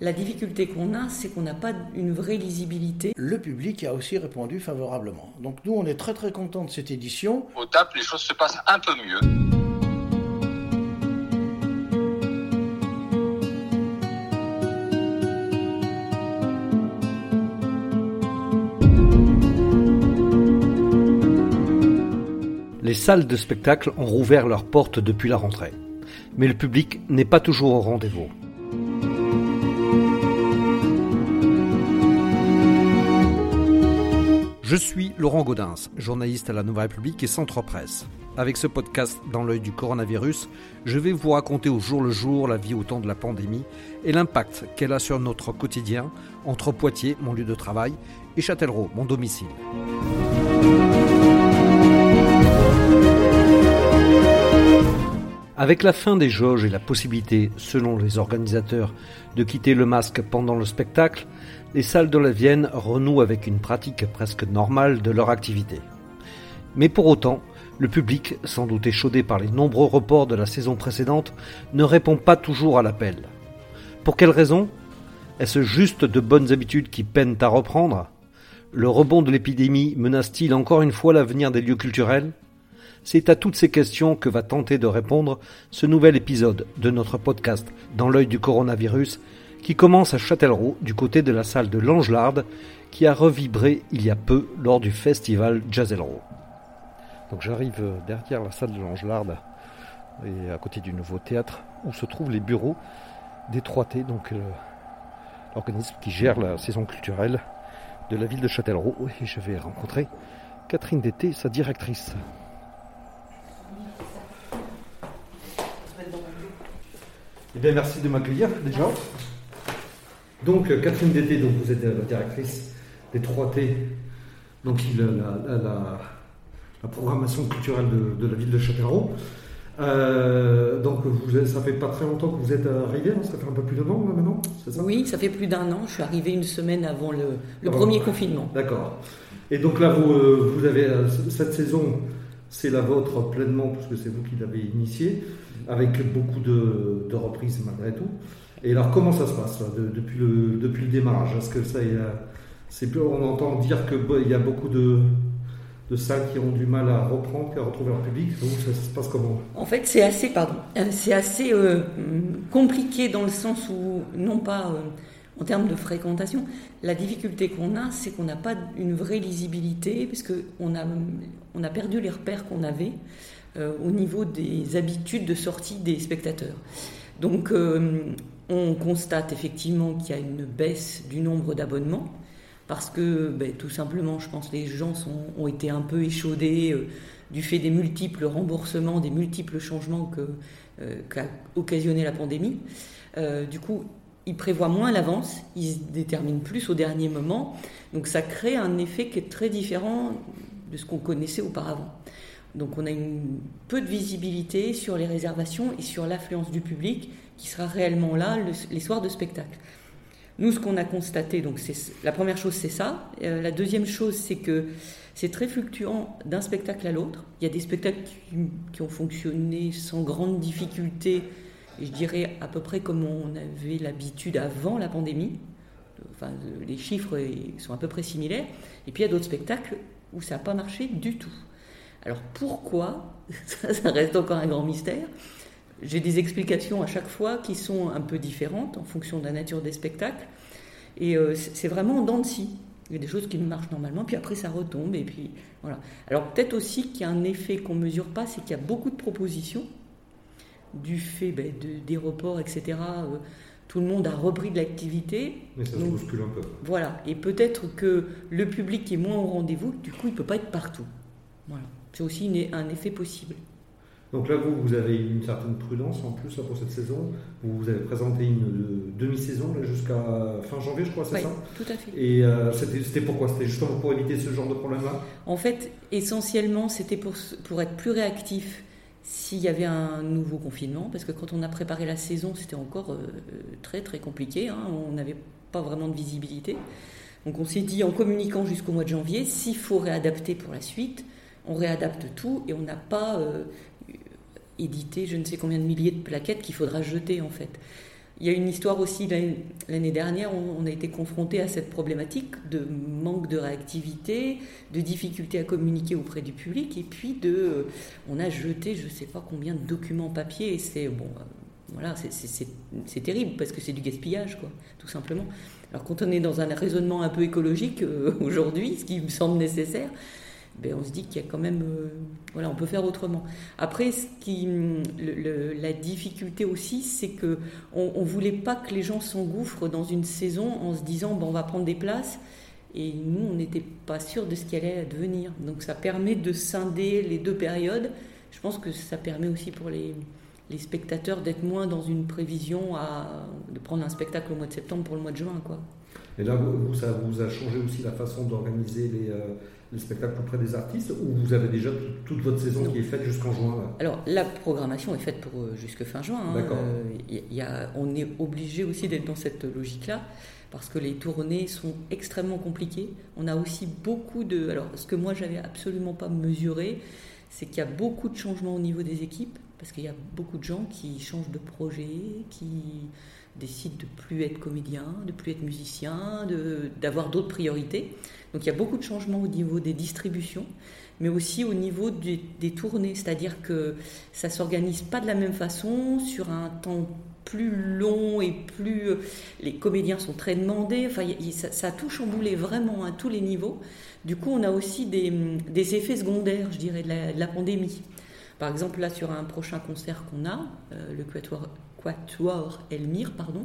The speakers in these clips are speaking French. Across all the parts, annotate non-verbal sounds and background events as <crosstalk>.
La difficulté qu'on a, c'est qu'on n'a pas une vraie lisibilité. Le public a aussi répondu favorablement. Donc nous, on est très très contents de cette édition. Au TAP, les choses se passent un peu mieux. Les salles de spectacle ont rouvert leurs portes depuis la rentrée. Mais le public n'est pas toujours au rendez-vous. Je suis Laurent Gaudens, journaliste à la Nouvelle République et Centre Presse. Avec ce podcast dans l'œil du coronavirus, je vais vous raconter au jour le jour la vie au temps de la pandémie et l'impact qu'elle a sur notre quotidien entre Poitiers, mon lieu de travail, et Châtellerault, mon domicile. Avec la fin des jauges et la possibilité, selon les organisateurs, de quitter le masque pendant le spectacle, les salles de la Vienne renouent avec une pratique presque normale de leur activité. Mais pour autant, le public, sans doute échaudé par les nombreux reports de la saison précédente, ne répond pas toujours à l'appel. Pour quelles raisons Est-ce juste de bonnes habitudes qui peinent à reprendre? Le rebond de l'épidémie menace-t-il encore une fois l'avenir des lieux culturels? C'est à toutes ces questions que va tenter de répondre ce nouvel épisode de notre podcast Dans l'œil du coronavirus qui commence à Châtellerault, du côté de la salle de l'Angelarde, qui a revibré il y a peu lors du festival Jazzelro. Donc j'arrive derrière la salle de l'Angelarde, et à côté du nouveau théâtre, où se trouvent les bureaux des 3T, donc euh, l'organisme qui gère la saison culturelle de la ville de Châtellerault. Et je vais rencontrer Catherine Dété, sa directrice. Eh bien, merci de m'accueillir déjà. Donc, euh, Catherine Dété, donc vous êtes la directrice des 3T, donc il, la, la, la, la programmation culturelle de, de, la ville de Châtellerault. Euh, donc, vous, ça fait pas très longtemps que vous êtes arrivé, hein, ça fait un peu plus d'un an maintenant, c'est ça? Oui, ça fait plus d'un an. Je suis arrivée une semaine avant le, le premier confinement. D'accord. Et donc là, vous, euh, vous avez cette saison, c'est la vôtre pleinement, puisque c'est vous qui l'avez initiée, avec beaucoup de, de reprises malgré tout. Et alors, comment ça se passe depuis, le, depuis le démarrage? Est-ce que ça, c'est on entend dire qu'il y a beaucoup de, de salles qui ont du mal à reprendre, à retrouver leur public. Donc, ça, se passe comment? En fait, c'est assez, pardon, c'est assez euh, compliqué dans le sens où, non pas euh, en termes de fréquentation, la difficulté qu'on a, c'est qu'on n'a pas une vraie lisibilité, parce qu'on a, on a perdu les repères qu'on avait euh, au niveau des habitudes de sortie des spectateurs. Donc, euh, on constate effectivement qu'il y a une baisse du nombre d'abonnements parce que ben, tout simplement, je pense, les gens ont été un peu échaudés euh, du fait des multiples remboursements, des multiples changements qu'a occasionné la pandémie. Du coup, ils prévoient moins l'avance, ils se déterminent plus au dernier moment. Donc ça crée un effet qui est très différent de ce qu'on connaissait auparavant. Donc on a une peu de visibilité sur les réservations et sur l'affluence du public qui sera réellement là le, les soirs de spectacle. Nous, ce qu'on a constaté, donc la première chose, c'est ça. Euh, la deuxième chose, c'est que c'est très fluctuant d'un spectacle à l'autre. Il y a des spectacles qui, qui, ont fonctionné sans grande difficulté, je dirais à peu près comme on avait l'habitude avant la pandémie. Enfin, les chiffres sont à peu près similaires. Et puis il y a d'autres spectacles où ça n'a pas marché du tout. Alors pourquoi <laughs> ça, reste encore un grand mystère. J'ai des explications à chaque fois qui sont un peu différentes en fonction de la nature des spectacles. Et euh, c'est vraiment en dents de scie. Il y a des choses qui marchent normalement, puis après ça retombe. Et puis voilà. Alors peut-être aussi qu'il y a un effet qu'on ne mesure pas, c'est qu'il y a beaucoup de propositions du fait ben, de, des reports, etc. Euh, tout le monde a repris de l'activité. Mais ça se bouscule un peu. Voilà. Et peut-être que le public est moins au rendez-vous, du coup il ne peut pas être partout. Voilà. C'est aussi une, un effet possible. Donc là, vous, vous avez une certaine prudence en plus là, pour cette saison. Vous, vous avez présenté une demi-saison jusqu'à fin janvier, je crois, c'est oui, ça? tout à fait. Et euh, c'était pourquoi? C'était justement pour éviter ce genre de problème-là? En fait, essentiellement, c'était pour, pour être plus réactif s'il y avait un nouveau confinement, parce que quand on a préparé la saison, c'était encore euh, très très compliqué. Hein, on n'avait pas vraiment de visibilité. Donc on s'est dit, en communiquant jusqu'au mois de janvier, s'il faut réadapter pour la suite, on réadapte tout et on n'a pas euh, édité je ne sais combien de milliers de plaquettes qu'il faudra jeter en fait. Il y a une histoire aussi l'année dernière, on, a été confronté à cette problématique de manque de réactivité, de difficulté à communiquer auprès du public, et puis de, on a jeté je ne sais pas combien de documents papier, c'est bon, voilà, c'est terrible parce que c'est du gaspillage, tout simplement. Alors quand on est dans un raisonnement un peu écologique euh, <laughs> aujourd'hui, ce qui me semble nécessaire, ben, on se dit qu'il y a quand même, euh, voilà, on peut faire autrement. Après, ce qui, la difficulté aussi, c'est que on, voulait pas que les gens s'engouffrent dans une saison en se disant, bon, on va prendre des places. Et nous, on n'était pas sûr de ce qui allait advenir. Donc ça permet de scinder les deux périodes. Je pense que ça permet aussi pour les, les spectateurs d'être moins dans une prévision à, de prendre un spectacle au mois de septembre pour le mois de juin. Quoi. Et là, vous, ça vous a changé aussi la façon d'organiser les, euh, les, spectacles auprès des artistes ou vous avez déjà toute votre saison qui est faite jusqu'en juin Alors, la programmation est faite pour euh, jusque fin juin. Hein. D'accord. Euh, y a, on est obligé aussi d'être dans cette logique-là parce que les tournées sont extrêmement compliquées. On a aussi beaucoup de... Alors, ce que moi, j'avais absolument pas mesuré, c'est qu'il y a beaucoup de changements au niveau des équipes parce qu'il y a beaucoup de gens qui changent de projet, qui décident de plus être comédien, de plus être musicien, d'avoir d'autres priorités. Donc il y a beaucoup de changements au niveau des distributions, mais aussi au niveau des tournées, c'est-à-dire que ça s'organise pas de la même façon sur un temps plus long et plus les comédiens sont très demandés. Enfin, ça, a tout chamboulé vraiment à tous les niveaux. Du coup, on a aussi des, effets secondaires, je dirais, de la pandémie. Par exemple, là, sur un prochain concert qu'on a, euh, le Quatuor, Elmire, pardon,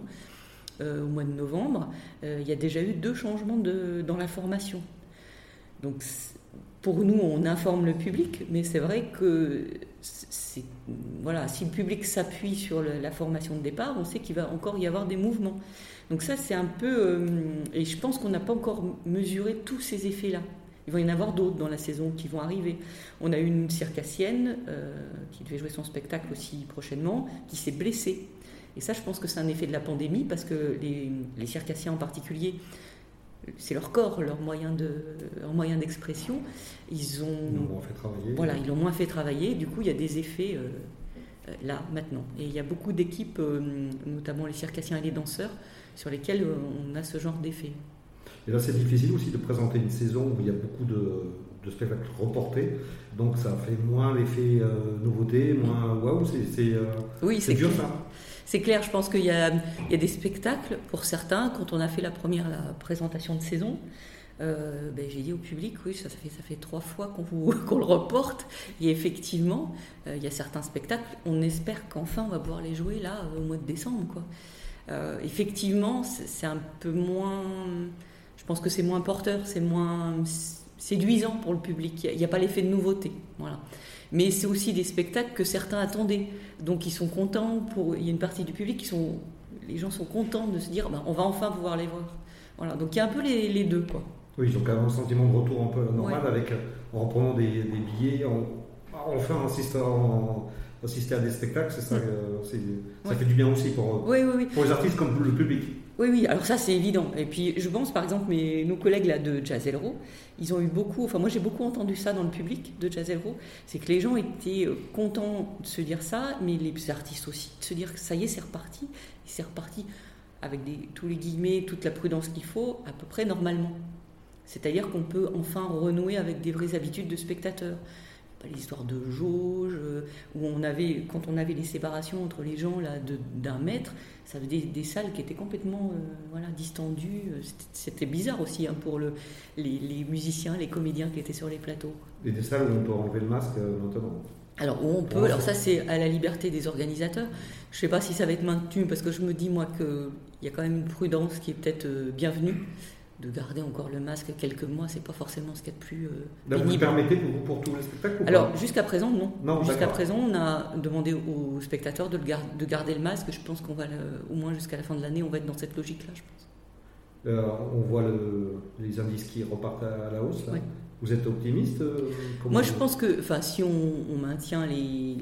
euh, au mois de novembre, euh, il y a déjà eu deux changements de, dans la formation. Donc, pour nous, on informe le public, mais c'est vrai que voilà, si le public s'appuie sur la formation de départ, on sait qu'il va encore y avoir des mouvements. Donc ça, c'est un peu... et je pense qu'on n'a pas encore mesuré tous ces effets-là. Il va y en avoir d'autres dans la saison qui vont arriver. On a une circassienne euh, qui devait jouer son spectacle aussi prochainement, qui s'est blessée. Et ça, je pense que c'est un effet de la pandémie, parce que les, circassiens en particulier, c'est leur corps, leur moyen de, leur moyen d'expression. Ils ont, ils moins fait travailler. Voilà, ils l'ont moins fait travailler. Du coup, il y a des effets euh, euh, là maintenant. Et il y a beaucoup d'équipes, notamment les circassiens et les danseurs, sur lesquels on a ce genre d'effet. Et là, c'est difficile aussi de présenter une saison où il y a beaucoup de, spectacles reportés. Donc, ça fait moins l'effet euh, nouveauté, moins waouh. C'est euh, oui, c'est dur ça. C'est clair, je pense qu'il y, a des spectacles pour certains. Quand on a fait la première présentation de saison, euh, ben, j'ai dit au public, oui, ça, fait, ça fait trois fois qu'on <laughs> le reporte. Et effectivement, il y a certains spectacles, on espère qu'enfin on va pouvoir les jouer là au mois de décembre. Quoi. effectivement, c'est un peu moins je pense que c'est moins porteur, c'est moins séduisant pour le public. Il n'y a, pas l'effet de nouveauté. Voilà. Mais c'est aussi des spectacles que certains attendaient. Donc ils sont contents. Pour, il y a une partie du public qui sont. Les gens sont contents de se dire bah, on va enfin pouvoir les voir. Voilà. Donc il y a un peu les, deux. Quoi. Oui, donc un sentiment de retour un peu normal avec, en reprenant des, billets, en, enfin assistant, assister à des spectacles, c'est ça, mm. ça fait du bien aussi pour, pour les artistes comme le public. Oui, oui, alors ça c'est évident. Et puis je pense par exemple, mes, nos collègues là de Jazz Elro, ils ont eu beaucoup, enfin moi j'ai beaucoup entendu ça dans le public de Jazz Elro, c'est que les gens étaient euh, contents de se dire ça, mais les artistes aussi, de se dire que ça y est, c'est reparti, c'est reparti avec tous les guillemets, toute la prudence qu'il faut, à peu près normalement. C'est-à-dire qu'on peut enfin renouer avec des vraies habitudes de spectateurs l'histoire de jauge, euh, où on avait, quand on avait les séparations entre les gens là d'un mètre, ça faisait des, salles qui étaient complètement euh, voilà, distendues. C'était bizarre aussi hein, pour le, les, musiciens, les comédiens qui étaient sur les plateaux. Et des salles où on peut enlever le masque euh, maintenant alors, où on peut, alors ça c'est à la liberté des organisateurs. Je ne sais pas si ça va être maintenu parce que je me dis moi qu'il y a quand même une prudence qui est peut-être bienvenue de garder encore le masque quelques mois, c'est pas forcément ce qu'il y a de plus. Euh, vous permettez pour, pour tous les spectacles Alors, jusqu'à présent, non. jusqu'à présent, on a demandé aux spectateurs de, le de garder le masque. Je pense qu'on va, au moins jusqu'à la fin de l'année, on va être dans cette logique-là, je pense. Euh, on voit les indices qui repartent à la hausse. Vous êtes optimiste euh, Moi, je pense que, si on, maintient les,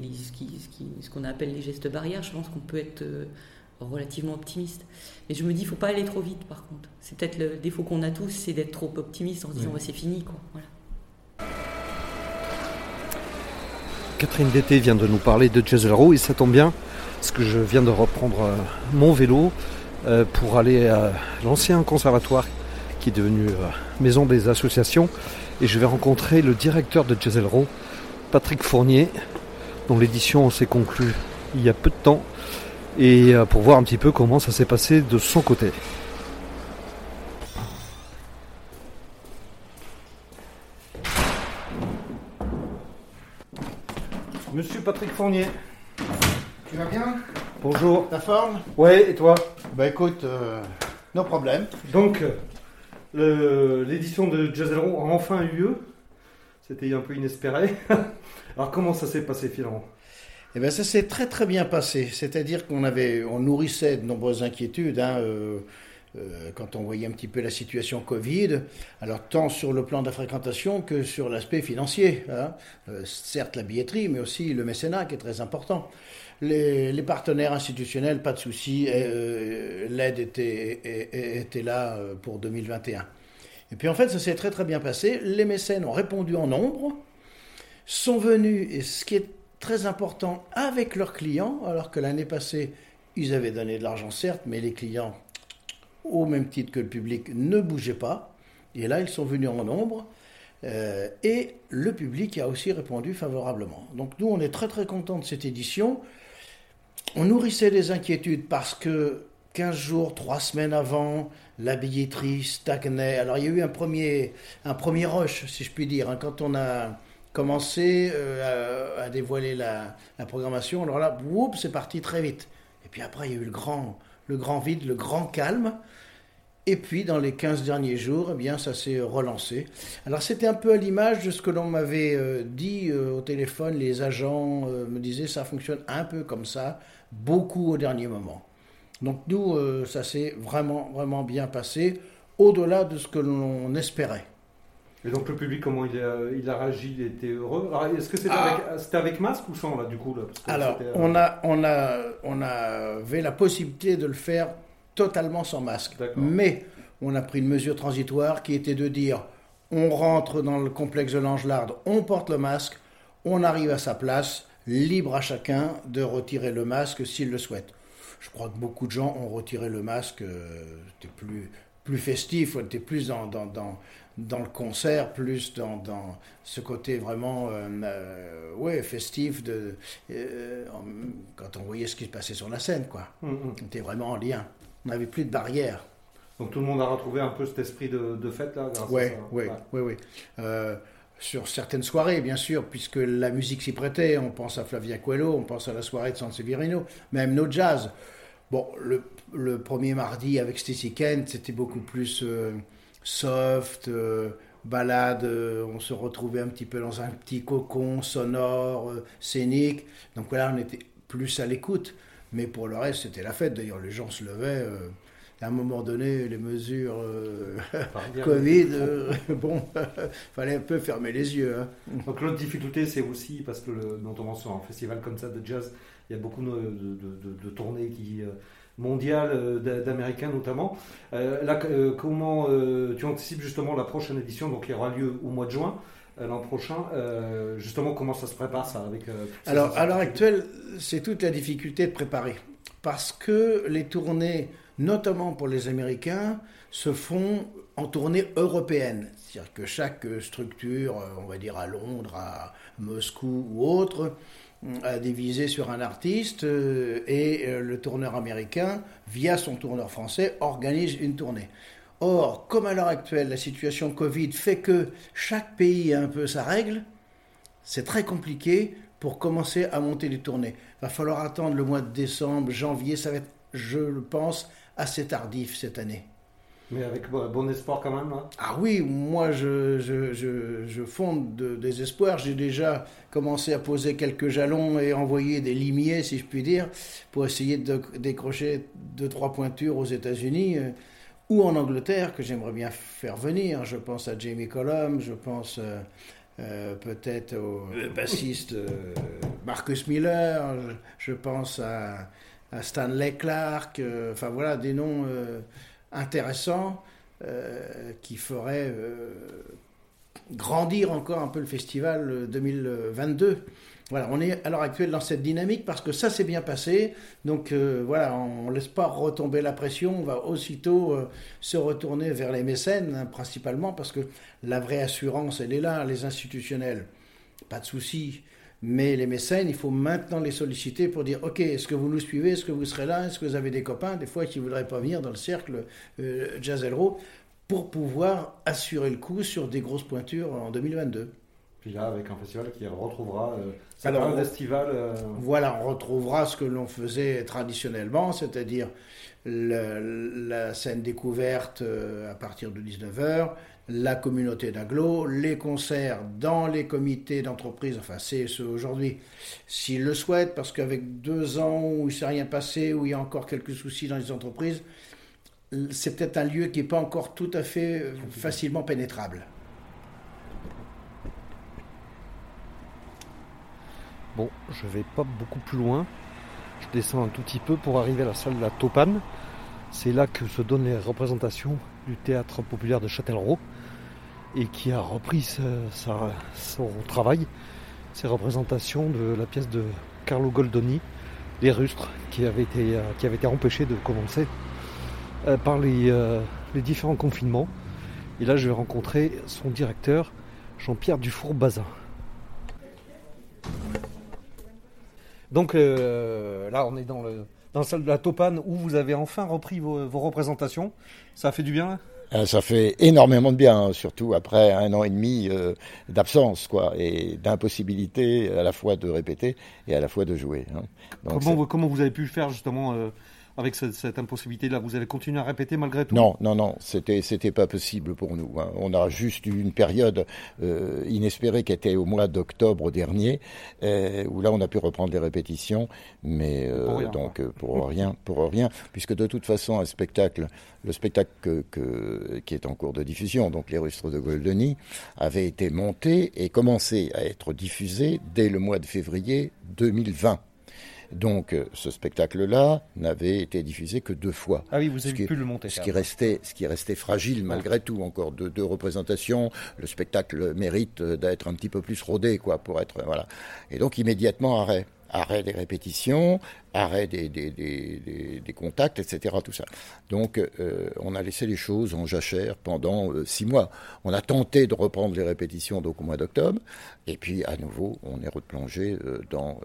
ce qu'on appelle les gestes barrières, je pense qu'on peut être relativement optimiste. Mais je me dis, il faut pas aller trop vite, par contre. C'est peut-être le défaut qu'on a tous, c'est d'être trop optimiste en se disant, c'est fini, quoi. Voilà. Catherine Dété vient de nous parler de Jezero et ça tombe bien parce que je viens de reprendre euh, mon vélo euh, pour aller à l'ancien conservatoire qui est devenu euh, maison des associations et je vais rencontrer le directeur de Jezero, Patrick Fournier, dont l'édition s'est conclue il y a peu de temps et pour voir un petit peu comment ça s'est passé de son côté. Monsieur Patrick Fournier. Tu vas bien? Bonjour. Ta forme? Ouais, et toi? Bah écoute, euh, no problème. Donc, l'édition de Jazzelro a enfin eu lieu. C'était un peu inespéré. <laughs> Alors, comment ça s'est passé finalement? Eh bien, ça s'est très très bien passé. C'est-à-dire qu'on avait, on nourrissait de nombreuses inquiétudes. Hein, euh, euh, quand on voyait un petit peu la situation Covid, alors tant sur le plan de la fréquentation que sur l'aspect financier. Hein. Euh, certes la billetterie, mais aussi le mécénat qui est très important. Les, partenaires institutionnels, pas de souci, l'aide était, était là pour 2021. Et puis en fait, ça s'est très très bien passé. Les mécènes ont répondu en nombre, sont venus, et ce qui est très important, avec leurs clients, alors que l'année passée, ils avaient donné de l'argent, certes, mais les clients au même titre que le public, ne bougeait pas. Et là, ils sont venus en nombre. Euh, et le public a aussi répondu favorablement. Donc nous, on est très très contents de cette édition. On nourrissait des inquiétudes parce que 15 jours, 3 semaines avant, la billetterie stagnait. Alors il y a eu un premier, un premier rush, si je puis dire, hein, quand on a commencé euh, à, dévoiler la, programmation. Alors là, c'est parti très vite. Et puis après, il y a eu le grand, le grand vide, le grand calme. Et puis, dans les 15 derniers jours, eh bien, ça s'est relancé. Alors, c'était un peu à l'image de ce que l'on m'avait euh, dit euh, au téléphone. Les agents me disaient ça fonctionne un peu comme ça, beaucoup au dernier moment. Donc, nous, ça s'est vraiment, vraiment bien passé, au-delà de ce que l'on espérait. Et donc le public, comment il a, il a réagi Il était heureux Est-ce que c'était ah. avec, avec, masque ou sans, là, du coup là, Alors, on, a, on, a, on avait la possibilité de le faire totalement sans masque. Mais on a pris une mesure transitoire qui était de dire on rentre dans le complexe de l'Angelarde, on porte le masque, on arrive à sa place, libre à chacun de retirer le masque s'il le souhaite. Je crois que beaucoup de gens ont retiré le masque, euh, c'était plus, plus festif, on était plus dans, dans, dans, dans, le concert, plus dans, dans ce côté vraiment euh, euh, ouais, festif de, quand on voyait ce qui se passait sur la scène. Quoi. Mm, mm. On était vraiment en lien on n'avait plus de barrières. Donc tout le monde a retrouvé un peu cet esprit de, fête là grâce à ça. Oui, oui, oui. Euh, sur certaines soirées, bien sûr, puisque la musique s'y prêtait. On pense à Flavia Coelho, on pense à la soirée de San Severino, même nos jazz. Bon, le, premier mardi avec Stacy Kent, c'était beaucoup plus euh, soft, euh, balade. on se retrouvait un petit peu dans un petit cocon sonore, scénique. Donc voilà, on était plus à l'écoute. Mais pour le reste, c'était la fête. D'ailleurs, les gens se levaient. Euh, à un moment donné, les mesures euh, <laughs> Covid, euh, <laughs> bon, <laughs> fallait un peu fermer les yeux. Hein. Donc l'autre difficulté, c'est aussi parce que le, notamment sur un festival comme ça de jazz, il y a beaucoup de, tournées qui mondiales d'Américains notamment. là, comment tu anticipes justement la prochaine édition, donc qui aura lieu au mois de juin l'an prochain. Euh, justement, comment ça se prépare ça avec euh, Alors, à l'heure actuelle, c'est toute la difficulté de préparer. Parce que les tournées, notamment pour les Américains, se font en tournée européenne. C'est-à-dire que chaque structure, euh, on va dire à Londres, à Moscou ou autre, a des visées sur un artiste et le tourneur américain, via son tourneur français, organise une tournée. Or, comme à l'heure actuelle, la situation Covid fait que chaque pays a un peu sa règle, c'est très compliqué pour commencer à monter les tournées. Va falloir attendre le mois de décembre, janvier, ça va être, je le pense, assez tardif cette année. Mais avec bon espoir quand même. Hein. ah oui, moi je, je, fonde des espoirs. J'ai déjà commencé à poser quelques jalons et envoyer des limiers, si je puis dire, pour essayer de décrocher deux, trois pointures aux États-Unis ou en Angleterre, que j'aimerais bien faire venir. Je pense à Jamie Cullum, je pense euh, euh, peut-être au bassiste euh, Marcus Miller, je, pense à, Stanley Clark, enfin voilà, des noms intéressants qui feraient grandir encore un peu le festival 2022. voilà, on est à l'heure actuelle dans cette dynamique parce que ça s'est bien passé. Donc euh, voilà, on ne laisse pas retomber la pression. On va aussitôt euh, se retourner vers les mécènes, hein, principalement parce que la vraie assurance, elle est là. Les institutionnels, pas de souci. Mais les mécènes, il faut maintenant les solliciter pour dire Ok, est-ce que vous nous suivez Est-ce que vous serez là Est-ce que vous avez des copains Des fois qui ne voudraient pas venir dans le cercle euh, Jazz pour pouvoir assurer le coup sur des grosses pointures en 2022. Puis là, avec un festival qui retrouvera euh, Alors, festival. Euh, voilà, on retrouvera ce que l'on faisait traditionnellement, c'est-à-dire la scène découverte euh, à partir de 19h, la communauté d'agglo, les concerts dans les comités d'entreprise, enfin c'est ce aujourd'hui, s'ils le souhaitent, parce qu'avec deux ans où il ne s'est rien passé, où il y a encore quelques soucis dans les entreprises, c'est peut-être un lieu qui n'est pas encore tout à fait facilement pénétrable. Bon, je vais pas beaucoup plus loin. Je descends un tout petit peu pour arriver à la salle de la Topane. C'est là que se donnent les représentations du théâtre populaire de Châtellerault et qui a repris son travail, ses représentations de la pièce de Carlo Goldoni, Les Rustres, qui avait été, qui avait été de commencer euh, par les, euh, les différents confinements. Et là, je vais rencontrer son directeur, Jean-Pierre Dufour-Bazin. Donc euh, là, on est dans, la salle de la Topane où vous avez enfin repris vos, représentations. Ça a fait du bien euh, ça fait énormément de bien, hein, surtout après un an et demi euh, d'absence, quoi, et d'impossibilité à la fois de répéter et à la fois de jouer. Hein. comment, vous, comment vous avez pu faire justement avec cette, impossibilité-là Vous avez continué à répéter malgré tout Non, non, non, c'était c'était pas possible pour nous. Hein. On a juste eu une période euh, inespérée qui était au mois d'octobre dernier, euh, où là on a pu reprendre les répétitions, mais euh, donc pour rien, pour rien, puisque de toute façon un spectacle, le spectacle qui est en cours de diffusion, donc les Rustres de Goldeny, avait été monté et commencé à être diffusé dès le mois de février 2020. Donc euh, ce spectacle-là n'avait été diffusé que deux fois. Ah oui, vous avez pu le monter. Ce qui restait, ce qui restait fragile malgré tout, encore deux, deux représentations. Le spectacle mérite d'être un petit peu plus rodé, quoi, pour être voilà. Et donc immédiatement arrêt arrêt des répétitions, arrêt des, contacts, etc. Tout ça. Donc, euh, on a laissé les choses en jachère pendant euh, six mois. On a tenté de reprendre les répétitions donc au mois d'octobre, et puis à nouveau, on est replongé euh, dans,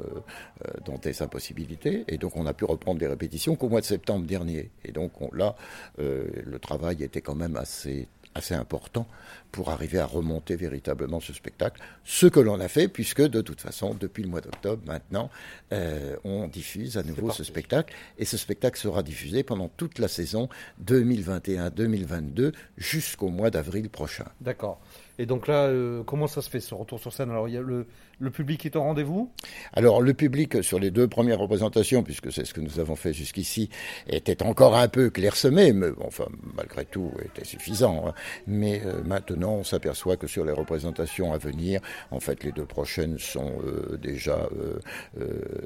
dans des impossibilités, et donc on a pu reprendre les répétitions qu'au mois de septembre dernier. Et donc là, le travail était quand même assez assez important pour arriver à remonter véritablement ce spectacle. Ce que l'on a fait, puisque de toute façon, depuis le mois d'octobre, maintenant, euh, on diffuse à nouveau ce spectacle. Et ce spectacle sera diffusé pendant toute la saison 2021-2022 jusqu'au mois d'avril prochain. D'accord. Et donc là, euh, comment ça se fait ce retour sur scène? Alors, il y a le, le public est au rendez-vous? Alors, le public, sur les deux premières représentations, puisque c'est ce que nous avons fait jusqu'ici, était encore un peu clairsemé, mais enfin, malgré tout, était suffisant. Hein. Mais euh, maintenant, on s'aperçoit que sur les représentations à venir, en fait, les deux prochaines sont euh, déjà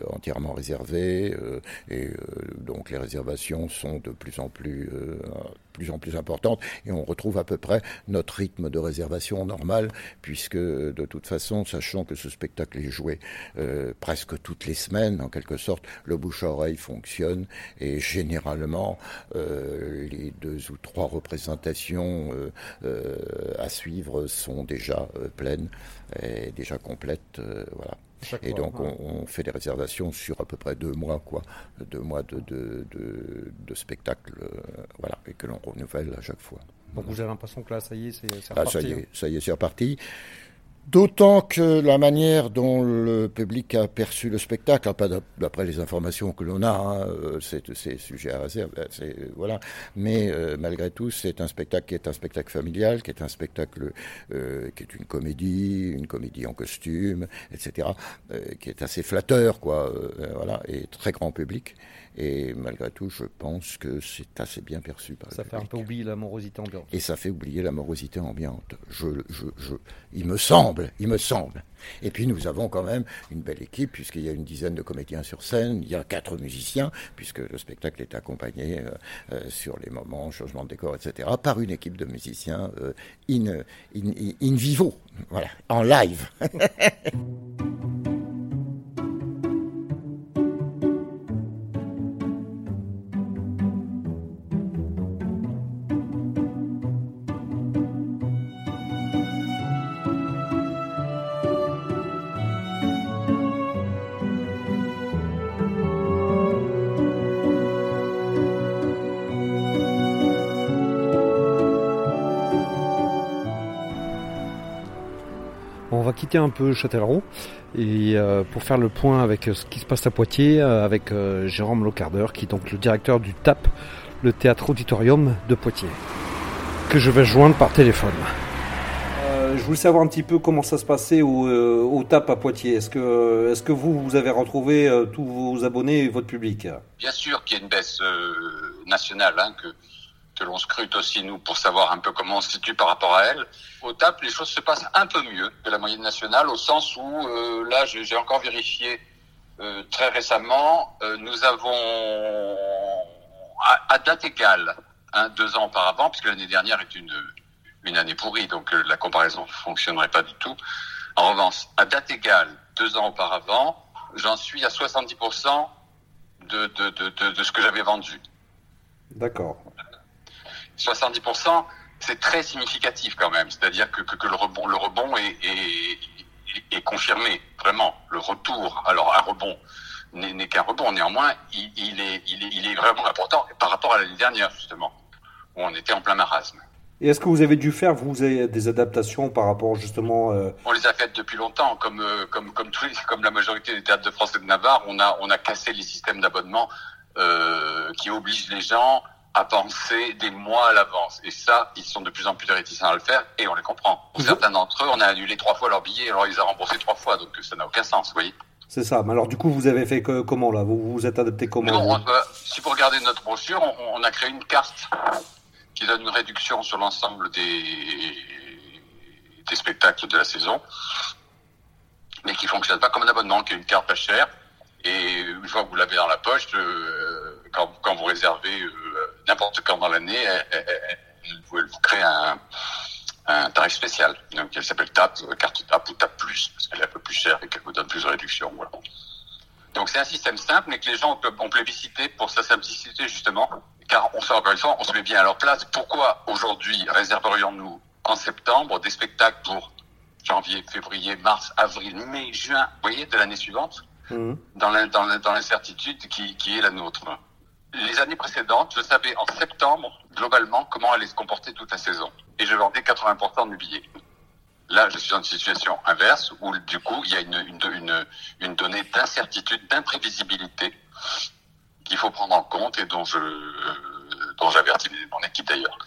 entièrement réservées, et donc les réservations sont de plus en plus, plus en plus importantes, et on retrouve à peu près notre rythme de réservation normal, puisque de toute façon, sachant que ce spectacle est joué euh, presque toutes les semaines, en quelque sorte, le bouche-oreille fonctionne et généralement euh, les deux ou trois représentations euh, à suivre sont déjà pleines et déjà complètes. voilà. Et donc on, fait des réservations sur à peu près deux mois, quoi, deux mois de, de, de, de spectacle, voilà, et que l'on renouvelle à chaque fois. Donc vous avez l'impression que là, ça y est, c'est reparti. Ah, ça y est, hein. ça y est, c'est reparti. D'autant que la manière dont le public a perçu le spectacle, pas d'après les informations que l'on a, hein, euh, c'est sujet à réserve, euh, voilà. Mais euh, malgré tout, c'est un spectacle qui est un spectacle familial, qui est un spectacle qui est une comédie, une comédie en costume, etc., qui est assez flatteur, quoi, voilà, et très grand public. Et malgré tout, je pense que c'est assez bien perçu par Ça fait un peu oublier la morosité ambiante. Et ça fait oublier la morosité ambiante. Je, je, je, il me semble, il me semble. Et puis nous avons quand même une belle équipe, puisqu'il y a une dizaine de comédiens sur scène, il y a quatre musiciens, puisque le spectacle est accompagné euh, euh, sur les moments, changement de décor, etc., par une équipe de musiciens euh, in, in, in vivo, voilà, en live. <laughs> va quitter un peu Châtellerault et pour faire le point avec ce qui se passe à Poitiers avec Jérôme Locardeur qui est donc le directeur du TAP, le théâtre auditorium de Poitiers, que je vais joindre par téléphone. je voulais savoir un petit peu comment ça se passait au, TAP à Poitiers. Est-ce que, est que vous, vous avez retrouvé tous vos abonnés et votre public? Bien sûr qu'il y a une baisse nationale, hein, que, que l'on scrute aussi nous pour savoir un peu comment on se situe par rapport à elle. Au TAP, les choses se passent un peu mieux que la moyenne nationale, au sens où, euh, là, j'ai encore vérifié euh, très récemment, euh, nous avons, à, date égale, hein, deux ans auparavant, puisque l'année dernière est une, une année pourrie, donc la comparaison ne fonctionnerait pas du tout. En revanche, à date égale, deux ans auparavant, j'en suis à 70% de, de, de, de, de ce que j'avais vendu. D'accord. 70%, c'est très significatif quand même. C'est-à-dire que, que, le rebond, le rebond est, est, est, confirmé, vraiment. Le retour, alors un rebond n'est qu'un rebond. Néanmoins, il, il, est, il, est, il est vraiment important par rapport à l'année dernière, justement, où on était en plein marasme. Et est-ce que vous avez dû faire, vous, des adaptations par rapport justement euh... On les a faites depuis longtemps, comme, euh, comme, comme, tous, comme la majorité des théâtres de France et de Navarre. On a, on a cassé les systèmes d'abonnement euh, qui obligent les gens à penser des mois à l'avance. Et ça, ils sont de plus en plus réticents à le faire et on les comprend. Pour certains d'entre eux, on a annulé trois fois leur billet, alors ils ont remboursé trois fois, donc ça n'a aucun sens, vous voyez. C'est ça. Mais alors du coup, vous avez fait que, comment là? Vous vous êtes adapté comment non, Si vous regardez notre brochure, on, on, a créé une carte qui donne une réduction sur l'ensemble des, des spectacles de la saison, mais qui fonctionne pas comme un abonnement, qui est une carte pas chère. Et une fois que vous l'avez dans la poche, euh, quand, quand, vous réservez euh, n'importe quand dans l'année, elle, vous crée un, un tarif spécial. Donc, elle s'appelle TAP, euh, carte TAP ou TAP Plus, parce qu'elle est un peu plus chère et qu'elle vous donne plus de réduction. Voilà. Donc, c'est un système simple, mais que les gens ont plébiscité pour sa simplicité, justement. Car, on fait encore une fois, on se met bien à leur place. Pourquoi, aujourd'hui, réserverions-nous en septembre des spectacles pour janvier, février, mars, avril, mai, juin, vous voyez, de l'année suivante, mmh. dans l'incertitude qui, qui est la nôtre les années précédentes, je savais en septembre, globalement, comment allait se comporter toute la saison. Et je vendais 80% de billets. Là, je suis dans une situation inverse où, du coup, il y a une, une, une, une donnée d'incertitude, d'imprévisibilité qu'il faut prendre en compte et dont je, dont j'avertis mon équipe d'ailleurs.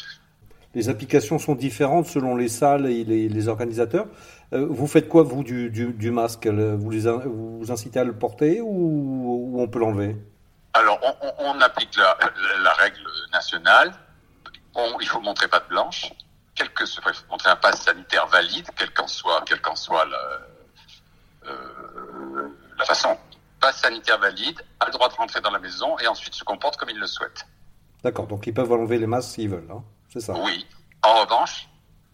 Les applications sont différentes selon les salles et les, les organisateurs. Euh, vous faites quoi, vous, du, du, du masque? Vous, les, vous incitez à le porter ou, ou on peut l'enlever? Alors, on, applique la, la, règle nationale. On, il faut montrer patte blanche. Quel que soit, il faut montrer un passe sanitaire valide, quel qu'en soit, quel qu'en soit la, euh, la façon. Passe sanitaire valide, a le droit de rentrer dans la maison et ensuite se comporte comme il le souhaite. D'accord, donc ils peuvent enlever les masques s'ils veulent, hein c'est ça Oui. En revanche,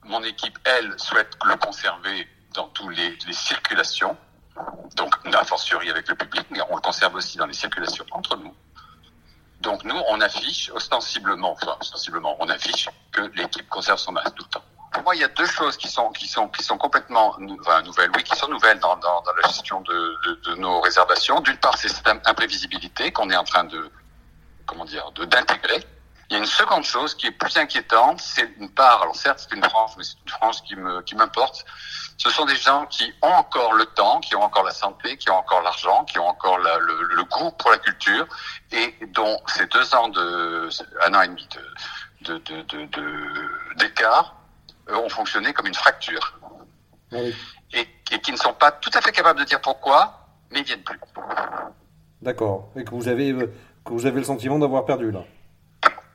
mon équipe, elle, souhaite le conserver dans toutes les, les circulations donc a fortiori avec le public, mais on le conserve aussi dans les circulations entre nous. Donc nous, on affiche ostensiblement, enfin ostensiblement, on affiche que l'équipe conserve son masque tout le temps. Pour moi, il y a deux choses qui sont qui sont qui sont complètement enfin, nouvelles, oui, qui sont nouvelles dans, dans, dans la gestion de, de, de, nos réservations. D'une part, c'est cette imprévisibilité qu'on est en train de comment dire de d'intégrer. Il y a une seconde chose qui est plus inquiétante, c'est une part, alors certes c'est une frange, mais c'est une frange qui me qui m'importe, ce sont des gens qui ont encore le temps, qui ont encore la santé, qui ont encore l'argent, qui ont encore la, le, le, goût pour la culture, et dont ces deux ans de, un an et demi de, de, de, d'écart euh, ont fonctionné comme une fracture. Oui. Et, et, qui ne sont pas tout à fait capables de dire pourquoi, mais ils viennent plus. D'accord. Et que vous avez, euh, que vous avez le sentiment d'avoir perdu là.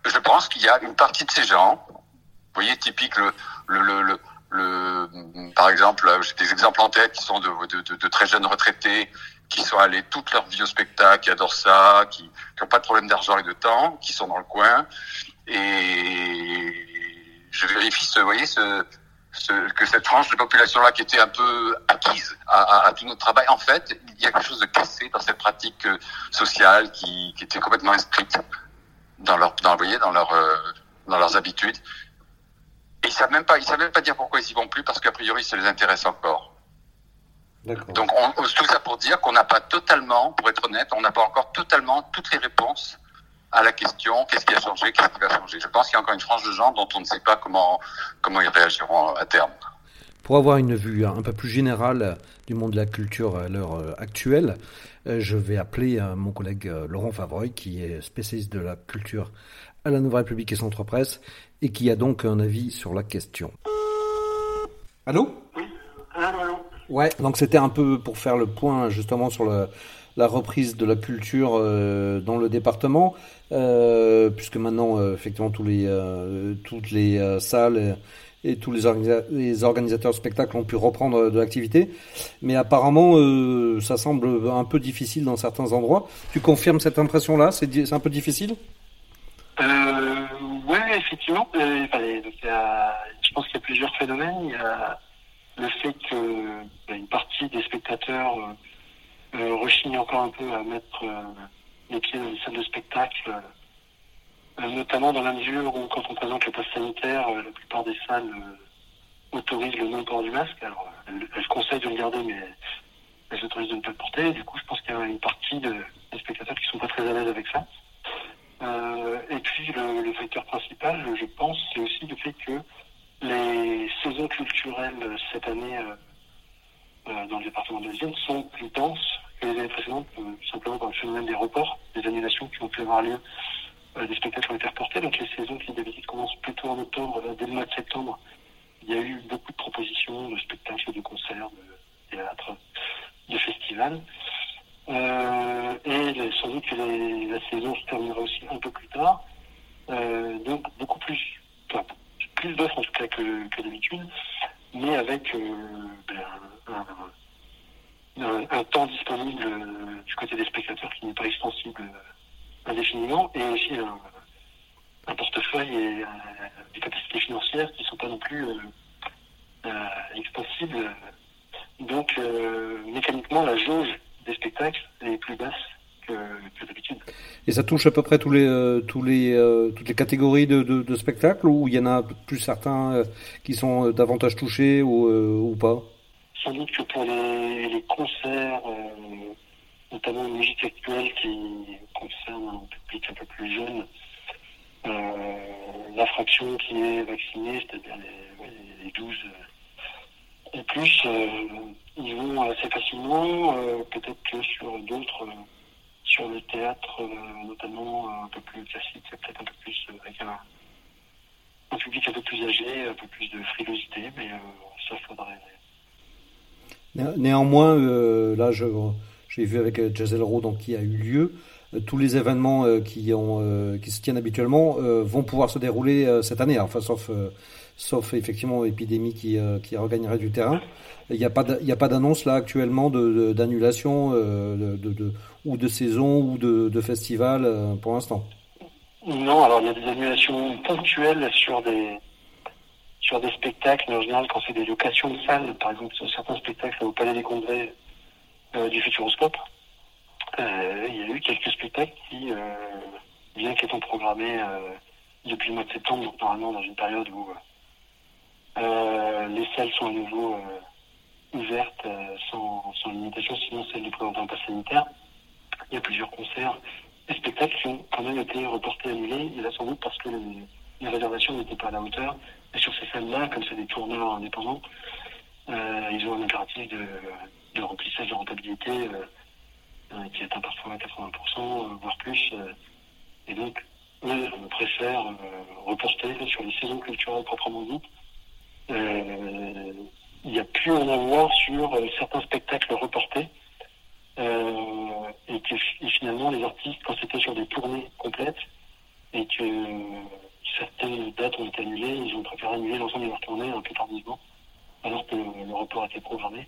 Je pense qu'il y a une partie de ces gens, vous voyez, typique le, le, le, le par exemple, j'ai des exemples en tête qui sont de, de, de, de, très jeunes retraités qui sont allés toute leur vie au spectacle, qui adorent ça, qui n'ont pas de problème d'argent et de temps, qui sont dans le coin. Et je vérifie, ce, vous voyez, ce, ce, que cette tranche de population-là qui était un peu acquise à, à, à, tout notre travail, en fait, il y a quelque chose de cassé dans cette pratique euh, sociale qui, qui était complètement inscrite dans leur, dans, voyez, dans leur, euh, dans leurs habitudes. Et ils savent même pas, ils savent même pas dire pourquoi ils y vont plus parce qu'a priori ça les intéresse encore. Donc on, tout ça pour dire qu'on n'a pas totalement, pour être honnête, on n'a pas encore totalement toutes les réponses à la question qu'est-ce qui a changé, qu'est-ce qui va changer. Je pense qu'il y a encore une frange de gens dont on ne sait pas comment comment ils réagiront à terme. Pour avoir une vue un peu plus générale du monde de la culture à l'heure euh, actuelle, je vais appeler euh, mon collègue Laurent Favreuil, qui est spécialiste de la culture à la Nouvelle République et Centre Presse, et qui a donc un avis sur la question. Allô? Oui, allô, allô. Ouais, donc c'était un peu pour faire le point justement sur la reprise de la culture dans le département, puisque maintenant effectivement tous les, toutes les salles et tous les, organisateurs de spectacles ont pu reprendre de l'activité. Mais apparemment, euh, ça semble un peu difficile dans certains endroits. Tu confirmes cette impression-là? C'est un peu difficile? Euh, Oui, effectivement. Euh, je pense qu'il y a plusieurs phénomènes. Il y a le fait qu'une partie des spectateurs euh, rechignent encore un peu à mettre les pieds dans les salles de spectacle euh, notamment dans la mesure où quand on présente le poste sanitaire, euh, la plupart des salles euh, autorisent le non-port du masque. Alors, elles, conseillent de le garder, mais elles autorisent de ne pas le porter. Du coup, je pense qu'il y a une partie de, des spectateurs qui sont pas très à l'aise avec ça. et puis, le, facteur principal, je pense, c'est aussi le fait que les saisons culturelles cette année dans le département de Vienne sont plus denses que les années précédentes, simplement par le phénomène des reports, des annulations qui ont pu avoir lieu euh, des spectacles ont été reportés. Donc les saisons qui d'habitude commencent plutôt en octobre, dès le mois de septembre, il y a eu beaucoup de propositions de spectacles, de concerts, de théâtre, de festivals. Euh, et sans doute que la saison se terminera aussi un peu plus tard. Euh, donc beaucoup plus, enfin, plus d'offres en tout cas que, d'habitude, mais avec ben, un, un, temps disponible du côté des spectateurs qui n'est pas extensible indéfiniment, et aussi un, portefeuille et euh, des capacités financières qui ne sont pas non plus euh, euh, extensibles. Donc, mécaniquement, la jauge des spectacles est plus basse que, d'habitude. Et ça touche à peu près tous les, tous les, toutes les catégories de, de, spectacles ou il y en a plus certains qui sont davantage touchés ou, ou pas? Sans doute que pour les, les concerts, notamment une musique actuelle qui concerne un public un peu plus jeune, euh, la fraction qui est vaccinée, c'est-à-dire les, 12 et plus, euh, ils vont assez facilement, euh, peut-être que sur d'autres, sur le théâtre notamment un peu plus classique, peut-être un peu plus avec un, public un peu plus âgé, un peu plus de frilosité, mais ça faudrait. Néanmoins, là je j'ai vu avec euh, Jazel Rowe qui a eu lieu. Euh, tous les événements euh, qui, se tiennent habituellement vont pouvoir se dérouler cette année, sauf, sauf effectivement épidémie qui, regagnerait du terrain. Il n'y a pas d'annonce là actuellement d'annulation ou de saison ou de, festival pour l'instant. Non, alors il y a des annulations ponctuelles sur des spectacles, mais en général quand c'est des locations de salles, par exemple sur certains spectacles au Palais des Congrès du Futuroscope, euh, il y a eu quelques spectacles qui, euh, bien qu'étant programmés depuis le mois de septembre, normalement dans une période où les salles sont à nouveau ouvertes sans, limitation, sinon celles du présentant pass sanitaire. Il y a plusieurs concerts et spectacles qui ont quand même été reportés, annulés, et là sans doute parce que les, réservations n'étaient pas à la hauteur. Et sur ces salles-là, comme c'est des tourneurs indépendants, ils ont un impératif de, de remplissage de rentabilité euh, euh, qui atteint parfois à 80%, euh, voire plus. et donc, on préfère reporter sur les saisons culturelles proprement dites. il y a plus en avoir sur certains spectacles reportés. et que finalement, les artistes, quand c'était sur des tournées complètes, et que certaines dates ont été annulées, ils ont préféré annuler l'ensemble de leurs tournées un peu tardivement, alors que le report été programmé.